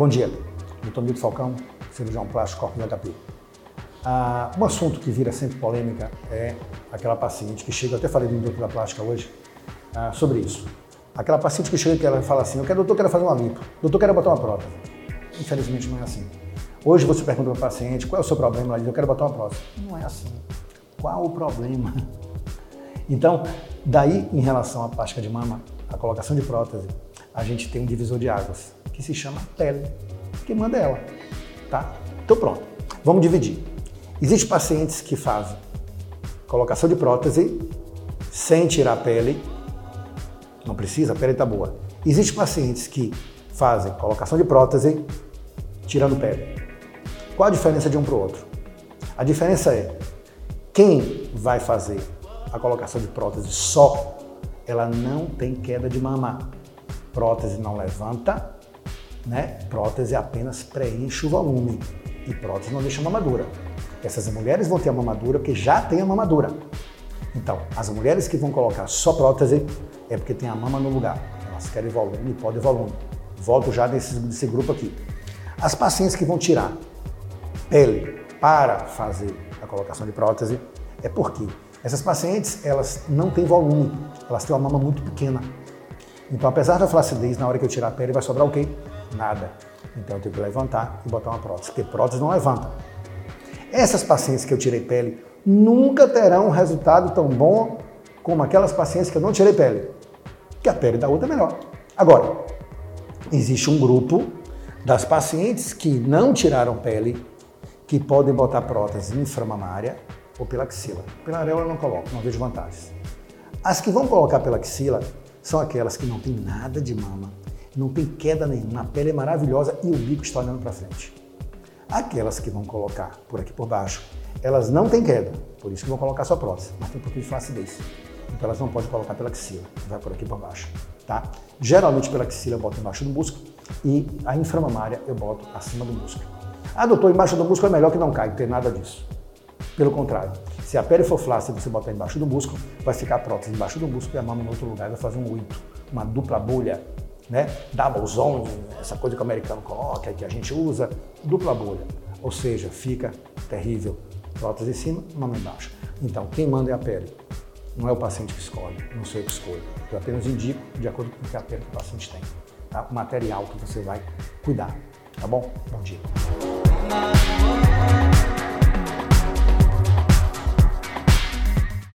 Bom dia, doutor Milton Falcão, cirurgião plástico Corpo HP. Ah, um assunto que vira sempre polêmica é aquela paciente que chega, eu até falei do doutor da plástica hoje, ah, sobre isso. Aquela paciente que chega e ela fala assim, eu quero, doutor, quero fazer uma lipo, doutor, quero botar uma prótese. Infelizmente não é assim. Hoje você pergunta para o paciente, qual é o seu problema? Ela diz, eu quero botar uma prótese. Não é assim. Qual o problema? Então, daí em relação à plástica de mama, a colocação de prótese, a gente tem um divisor de águas, que se chama pele. Quem manda ela, tá? Então pronto, vamos dividir. Existem pacientes que fazem colocação de prótese sem tirar a pele, não precisa, a pele está boa. Existem pacientes que fazem colocação de prótese tirando pele. Qual a diferença de um para o outro? A diferença é quem vai fazer a colocação de prótese só, ela não tem queda de mama. Prótese não levanta, né? Prótese apenas preenche o volume e prótese não deixa mamadura. Essas mulheres vão ter a mamadura porque já tem a mamadura. Então, as mulheres que vão colocar só prótese é porque tem a mama no lugar. Elas querem volume e podem volume. Volto já desse, desse grupo aqui. As pacientes que vão tirar pele para fazer a colocação de prótese é porque essas pacientes elas não têm volume, elas têm uma mama muito pequena. Então, apesar da flacidez, na hora que eu tirar a pele, vai sobrar o quê? Nada. Então, eu tenho que levantar e botar uma prótese, porque prótese não levanta. Essas pacientes que eu tirei pele nunca terão um resultado tão bom como aquelas pacientes que eu não tirei pele, que a pele da outra é melhor. Agora, existe um grupo das pacientes que não tiraram pele, que podem botar prótese inframamária ou pela axila. Pela areola eu não coloco, não vejo vantagens. As que vão colocar pela axila são aquelas que não tem nada de mama, não tem queda nenhuma, a pele é maravilhosa e o bico está olhando para frente. Aquelas que vão colocar por aqui por baixo, elas não têm queda, por isso que vão colocar sua prótese, mas tem um pouquinho de flacidez. Então elas não podem colocar pela axila, vai por aqui por baixo, tá? Geralmente pela axila eu boto embaixo do músculo e a inframamária eu boto acima do músculo. Ah, doutor, embaixo do músculo é melhor que não cai, não tem nada disso. Pelo contrário, se a pele for flácida e você botar embaixo do músculo, vai ficar a prótese embaixo do músculo e a mama em outro lugar, vai fazer um oito, uma dupla bolha né? Double zone, essa coisa que o americano coloca, que a gente usa, dupla bolha. Ou seja, fica terrível. Prótese em cima, mama embaixo. Então, quem manda é a pele. Não é o paciente que escolhe, não sou eu que escolho. Eu apenas indico de acordo com o que a pele que o paciente tem. Tá? O material que você vai cuidar. Tá bom? Bom dia.